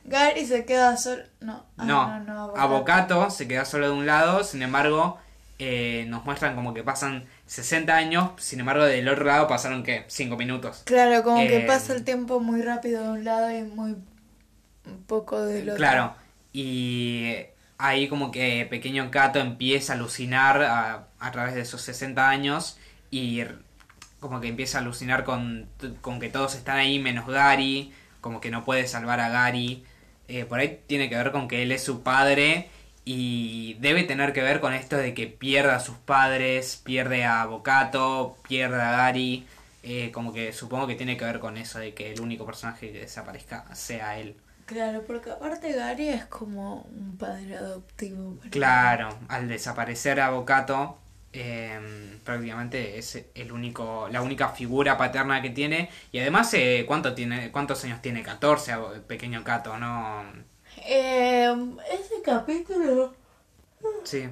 Gary se queda solo... No, ah,
No,
no, no,
se queda solo de un lado, sin embargo eh, nos muestran como que pasan 60 años, sin embargo del otro lado pasaron que 5 minutos.
Claro, como que
Eh,
pasa el tiempo muy rápido de un lado y muy poco del otro.
Claro, y ahí como que pequeño Cato empieza a alucinar a, a través de esos 60 años y como que empieza a alucinar con, con que todos están ahí menos Gary, como que no puede salvar a Gary. Eh, por ahí tiene que ver con que él es su padre y debe tener que ver con esto de que pierda a sus padres, pierde a Bocato, pierde a Gary. eh, como que supongo que tiene que ver con eso de que el único personaje que desaparezca sea él.
Claro, porque aparte Gary es como un padre adoptivo.
Claro, al desaparecer Avocato, eh, prácticamente es el único, la única figura paterna que tiene. Y además, eh, ¿cuánto tiene, ¿cuántos años tiene? 14, abo- el pequeño Cato, ¿no?
Eh, ese capítulo...
Sí.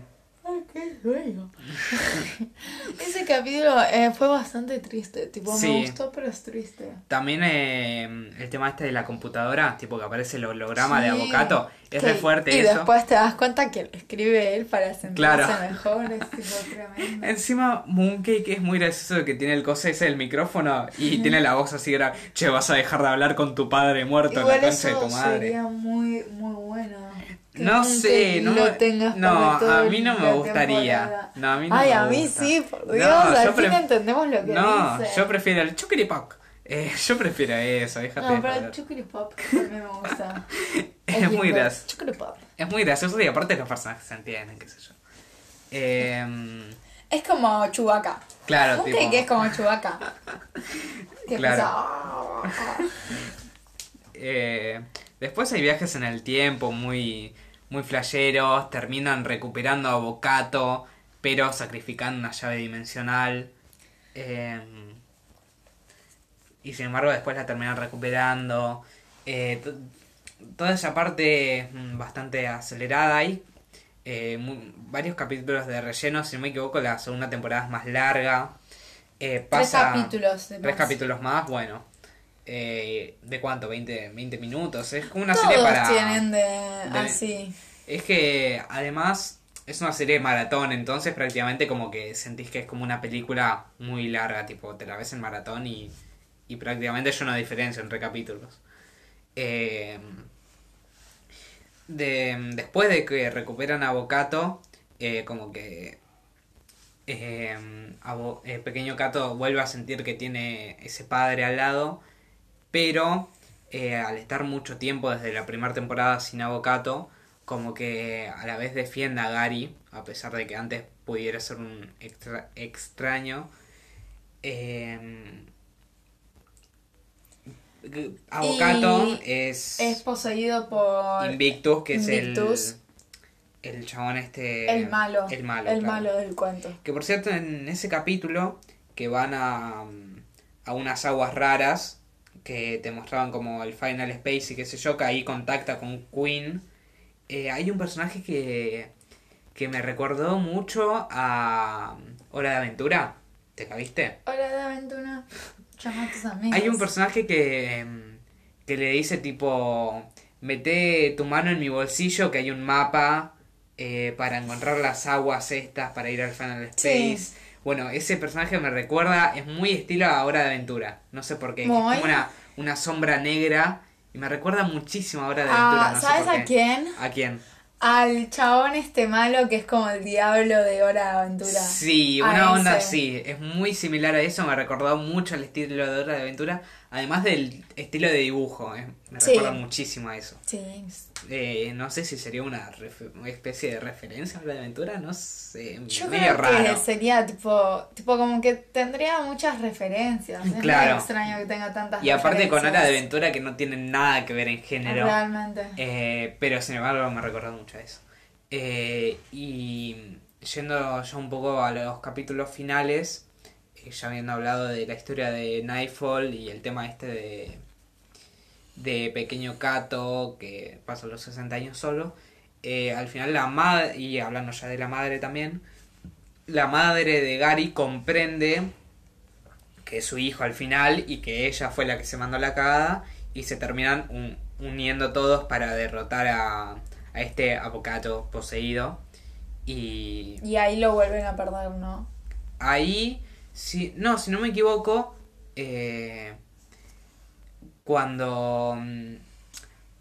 Ay, qué sueño. ese capítulo eh, fue bastante triste. Tipo,
Sí.
me gustó, pero es triste.
También eh, el tema este de la computadora, tipo que aparece el holograma de
Sí.
Avocato, es
Que-
re fuerte
y
eso.
después te das cuenta que lo escribe él para sentirse
Claro.
mejor. Es tipo tremendo.
Encima, Mooncake es muy gracioso que tiene el coso ese del micrófono y tiene la voz así grave. Che, vas a dejar de hablar con tu padre muerto en
Igual
la concha de
eso
tu madre.
sería muy, muy bueno.
No sé, no,
lo tengas
no,
para
a mí no me gustaría. No, a mí no
Ay,
me
a mí
gusta.
sí, por
No,
Dios,
yo
al fin entendemos lo que
No,
dice.
yo prefiero el chukiripak. Eh, yo prefiero eso, déjate
No, pero el Pop también me gusta.
Es muy
lindo.
gracioso. Es muy gracioso y aparte los personajes se entienden, qué sé yo. Eh,
Es como Chewbacca.
claro,
Un
tipo...
que es como Chewbacca. Que
Claro.
empieza, "Ah, ah".
Eh, después hay viajes en el tiempo muy, muy flasheros, terminan recuperando a Bocato, pero sacrificando una llave dimensional. Eh, y sin embargo después la terminan recuperando. Eh, to- toda esa parte mm, bastante acelerada hay. Eh, varios capítulos de relleno, si no me equivoco, la segunda temporada es más larga. Eh,
Tres capítulos.
Tres
más.
capítulos más, bueno. Eh, ¿De cuánto? ¿20, 20 minutos? Es como una serie para...
tienen de,
de-
así.
Es que además es una serie de maratón, entonces prácticamente como que sentís que es como una película muy larga, tipo te la ves en maratón y, y prácticamente yo no diferencio entre capítulos. Eh, de, después de que recuperan a Bocato, eh, como que eh, eh, Pequeño Cato vuelve a sentir que tiene ese padre al lado, pero eh, al estar mucho tiempo desde la primera temporada sin Avocato, como que a la vez defiende a Gary, a pesar de que antes pudiera ser un extra- extraño. Eh, Avocato
Y
es,
Es poseído por
Invictus, que
Invictus.
es el, el chabón este...
el malo.
El malo,
El
claro.
malo del cuento.
Que por cierto, en ese capítulo que van a, a unas aguas raras que te mostraban como el Final Space y qué sé yo, que ahí contacta con Queen. eh, hay un personaje que, que me recordó mucho a Hora de Aventura. ¿Te cabiste?
Hola de aventura. Llama a tus amigos.
Hay un personaje que, em, que le dice tipo, mete tu mano en mi bolsillo que hay un mapa eh, para encontrar las aguas estas para ir al Final Space.
Sí.
Bueno, ese personaje me recuerda, es muy estilo a Hora de Aventura. No sé por qué. Es como una, una sombra negra y me recuerda muchísimo a Hora de Aventura.
Ah,
no sé
¿Sabes
por
a quién?
¿A quién?
Al chabón este malo que es como el diablo de Hora de Aventura.
Sí,
A
una onda
ese.
así. Es muy similar a eso, me recordó mucho el estilo de Hora de Aventura. Además del estilo de dibujo, eh, me
Sí.
recuerda muchísimo a eso.
Sí.
Eh, no sé si sería una, especie de referencia a de Aventura, no sé.
Yo
medio
creo
raro.
que sería tipo, tipo como que tendría muchas referencias. Es
Claro.
extraño que tenga tantas
Y aparte con Hora de. Aventura que no tienen nada que ver en género.
Realmente.
Eh, pero sin embargo me recuerda mucho a eso. Eh, y yendo ya un poco a los capítulos finales, ya habiendo hablado de la historia de Nightfall y el tema este de, de Pequeño Cato, que pasa los 60 años solo, eh, al final la madre, y hablando ya de la madre también, la madre de Gary comprende que es su hijo al final y que ella fue la que se mandó la cagada y se terminan un- uniendo todos para derrotar a, a este avocato poseído y
Y ahí lo vuelven a perder, ¿no?
ahí si no si no me equivoco eh, cuando mm,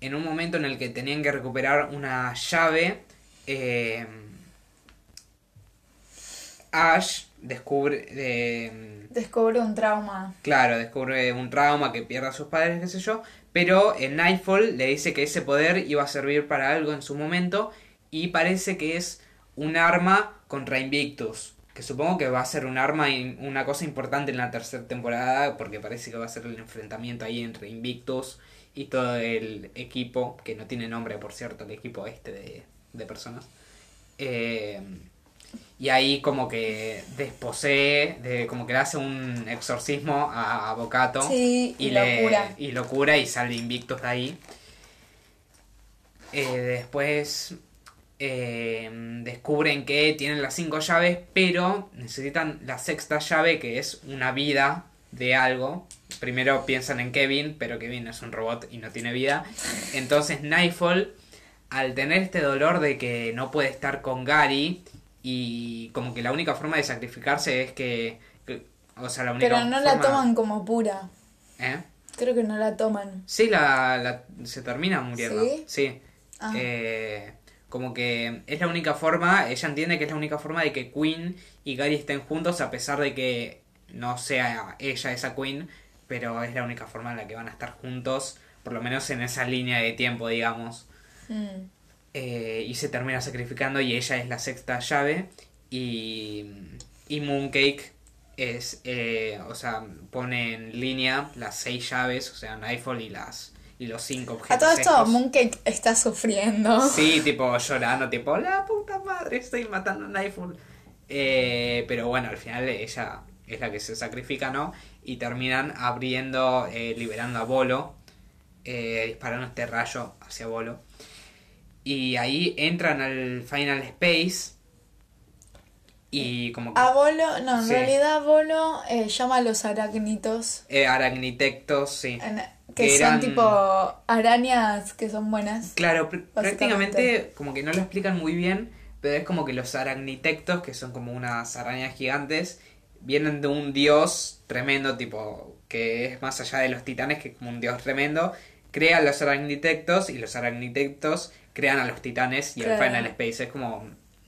en un momento en el que tenían que recuperar una llave eh, Ash descubre eh,
Descubre un trauma.
Claro, descubre un trauma que pierde a sus padres, qué sé yo. Pero en Nightfall le dice que ese poder iba a servir para algo en su momento. Y parece que es un arma contra Invictus. Que supongo que va a ser un arma y una cosa importante en la tercera temporada. Porque parece que va a ser el enfrentamiento ahí entre Invictus y todo el equipo. Que no tiene nombre, por cierto, el equipo este de, de personas. Eh, y ahí como que desposee, de, como que le hace un exorcismo a Avocato.
Sí, y,
le-
locura.
y lo cura y sale Invictus de ahí. Eh, después eh, descubren que tienen las cinco llaves, pero necesitan la sexta llave, que es una vida de algo. Primero piensan en Kevin, pero Kevin es un robot y no tiene vida. Entonces Nightfall, al tener este dolor de que no puede estar con Gary, y como que la única forma de sacrificarse es que... que- o sea, la única
Pero no la toman como pura.
¿Eh?
Creo que no la toman.
Sí, la, la- se termina muriendo.
¿Sí?
Sí.
Ah.
Eh, como que es la única forma, ella entiende que es la única forma de que Queen y Gary estén juntos a pesar de que no sea ella esa Queen, pero es la única forma en la que van a estar juntos, por lo menos en esa línea de tiempo, digamos. Eh, y se termina sacrificando y ella es la sexta llave y, y Mooncake es, eh, o sea, pone en línea las seis llaves, o sea, Nightfall y las los cinco objetos.
A todo esto,
estos.
Mooncake está sufriendo.
Sí, tipo llorando, tipo, la puta madre, estoy matando a Nightfall. Eh, pero bueno, al final ella es la que se sacrifica, ¿no? Y terminan abriendo, eh, liberando a Bolo, eh, disparando este rayo hacia Bolo. Y ahí entran al Final Space. Y como que.
A Bolo, no, en
Sí.
realidad Bolo eh, llama a los aracnitos,
eh, aracnitectos, sí.
en- que,
Que
son tipo arañas que son buenas.
Claro, pr- prácticamente como que no lo explican muy bien, pero es como que los aracnitectos, que son como unas arañas gigantes, vienen de un dios tremendo, tipo, que es más allá de los titanes, que es como un dios tremendo, crean los aracnitectos y los aracnitectos crean a los titanes y al
Claro.
Final Space. Es como,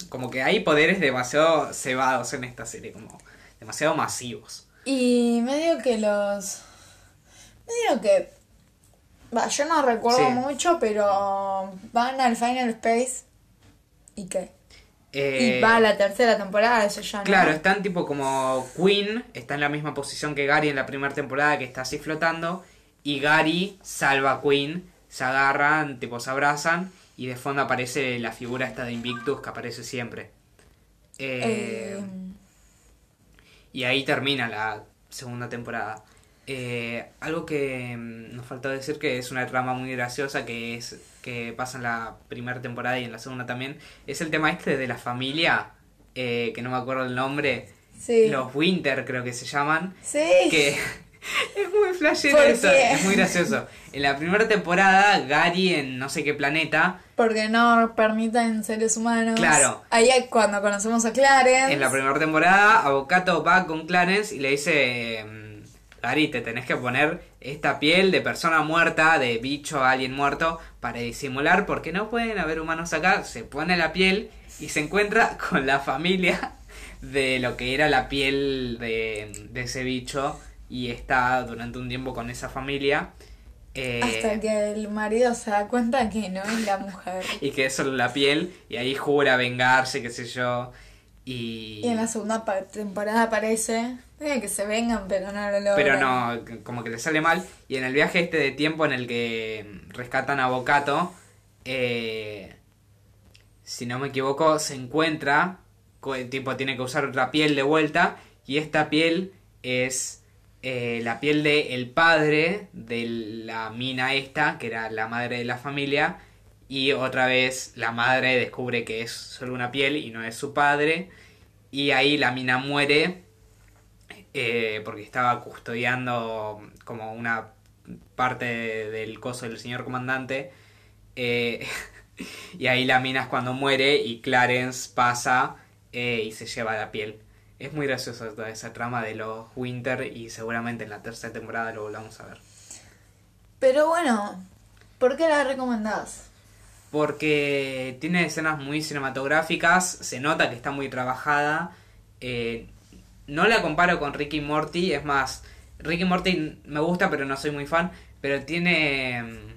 como que hay poderes demasiado cebados en esta serie, como demasiado masivos.
Y medio que los... Medio que Va, yo no recuerdo
Sí.
mucho, pero van al Final Space. ¿Y qué?
Eh,
y va a la tercera temporada, eso ya no.
Claro, están tipo como Queen, está en la misma posición que Gary en la primera temporada que está así flotando. Y Gary salva a Queen, se agarran, tipo se abrazan. Y de fondo aparece la figura esta de Invictus que aparece siempre. Eh,
Eh,
Y ahí termina la segunda temporada. Eh, algo que mm, nos faltó decir que es una trama muy graciosa que es que pasa en la primera temporada y en la segunda también es el tema este de la familia eh, que no me acuerdo el nombre
sí.
los Winter creo que se llaman
Sí.
que es muy flashero
¿Por
eso
qué?
es muy gracioso en la primera temporada Gary en no sé qué planeta
Porque no permiten seres humanos.
Claro.
Ahí es cuando conocemos a Clarence.
En la primera temporada, Avocato va con Clarence y le dice: mm, Gary, te tenés que poner esta piel de persona muerta, de bicho, alien muerto, para disimular, porque no pueden haber humanos acá. Se pone la piel y se encuentra con la familia de lo que era la piel de, de ese bicho y está durante un tiempo con esa familia. Eh,
Hasta que el marido se da cuenta que no es la mujer.
Y que es solo la piel, y ahí jura vengarse, qué sé yo. Y,
Y en la segunda temporada aparece que se vengan, pero no lo logran.
Pero no, como que le sale mal. Y en el viaje este de tiempo en el que rescatan a Bocato, eh, si no me equivoco, se encuentra, tipo tiene que usar otra piel de vuelta, y esta piel es eh, la piel de el padre de la mina esta, que era la madre de la familia, y otra vez la madre descubre que es solo una piel y no es su padre, y ahí la mina muere eh, porque estaba custodiando como una parte de- del coso del señor comandante. eh, y ahí la mina es cuando muere y Clarence pasa eh, y se lleva la piel. Es muy graciosa toda esa trama de los Winter y seguramente en la tercera temporada lo volvamos a ver.
Pero bueno, ¿por qué la recomendás?
Porque tiene escenas muy cinematográficas, se nota que está muy trabajada. eh, no la comparo con Ricky Morty, es más, Ricky Morty me gusta pero no soy muy fan, pero tiene... mm,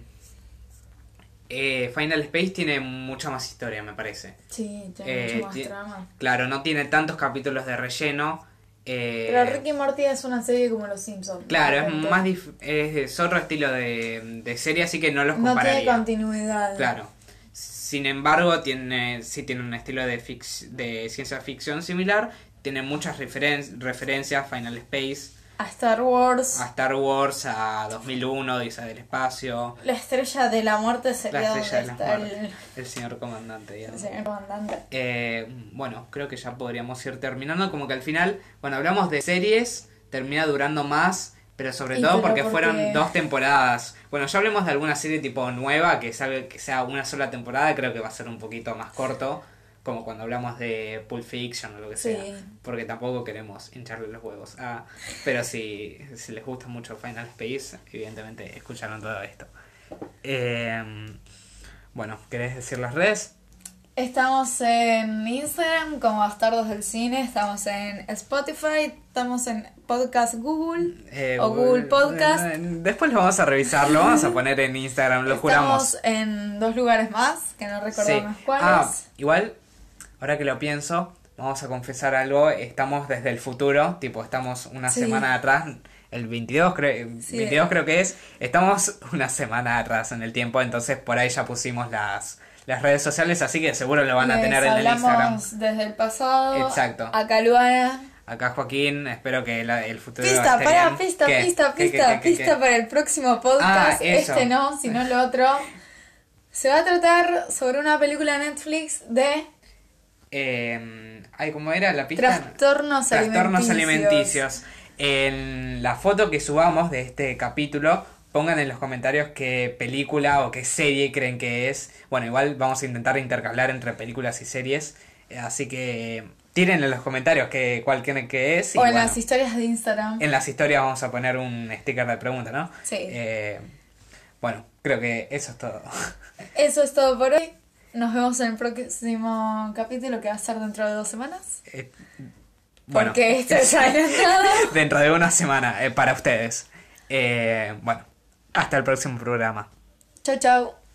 eh, Final Space tiene mucha más historia, me parece.
Sí, tiene
Eh,
mucho más
ti-
trama.
Claro, no tiene tantos capítulos de relleno. eh,
Pero Ricky Morty es una serie como Los Simpsons.
Claro, es más dif- es, otro estilo de, de serie, así que no los
No
compararía.
tiene continuidad.
Claro. Sin embargo, tiene, sí tiene un estilo de, de ciencia ficción similar. Tiene muchas referen- referencias Final Space,
A Star Wars.
a Star Wars, a 2001, Odisea del Espacio,
La estrella de la muerte sería
La
donde
Estrella de la
está
Muerte,
el,
el señor comandante.
el
digamos.
señor comandante.
Eh, bueno, creo que ya podríamos ir terminando. Como que al final, bueno, hablamos de series, termina durando más, pero sobre
Y
todo
pero
porque,
porque-
fueron dos temporadas. Bueno, ya hablemos de alguna serie tipo nueva que, salga, que sea una sola temporada, creo que va a ser un poquito más corto, como cuando hablamos de Pulp Fiction o lo que
Sí.
sea, porque tampoco queremos hincharle los huevos. Ah, pero si, si les gusta mucho Final Space, evidentemente escucharon todo esto. Eh, bueno, ¿querés decir las redes?
Estamos en Instagram como Bastardos del Cine, estamos en Spotify, estamos en Podcast Google
Eh,
o Google Podcast.
eh, Después lo vamos a revisar, lo vamos a poner en Instagram, lo juramos.
Estamos en dos lugares más, que no
Sí.
recordamos cuáles.
Ah, igual, ahora que lo pienso, vamos a confesar algo. Estamos desde el futuro, tipo, estamos una
Sí.
semana atrás. El 22, creo,
Sí.
22 creo que es. Estamos una semana atrás en el tiempo, entonces por ahí ya pusimos las, las redes sociales, así que seguro lo van a tener en el Instagram.
desde el pasado.
Exacto.
Acá Luana.
Acá Joaquín, espero que la- el futuro
Pista,
bien.
pista,
¿Qué?
pista,
¿Qué,
pista,
qué,
pista para el próximo podcast.
Ah,
este no, sino lo otro. Se va a tratar sobre una película de Netflix de
Eh, ay, ¿cómo era la pista?
trastornos,
Trastornos
alimenticios.
alimenticios. En la foto que subamos de este capítulo, pongan en los comentarios qué película o qué serie creen que es. Bueno, igual vamos a intentar intercalar entre películas y series. eh, Así que tiren en los comentarios qué, cuál creen que es. y
o en
bueno,
las historias de Instagram.
en las historias vamos a poner un sticker de pregunta, ¿no?
Sí.
Eh, bueno, creo que eso es todo.
Eso es todo por hoy. Nos vemos en el próximo capítulo que va a ser dentro de dos semanas.
Eh, bueno,
Porque esto es adelantado.
dentro de una semana eh, para ustedes. Eh, bueno, Hasta el próximo programa.
Chau, chau.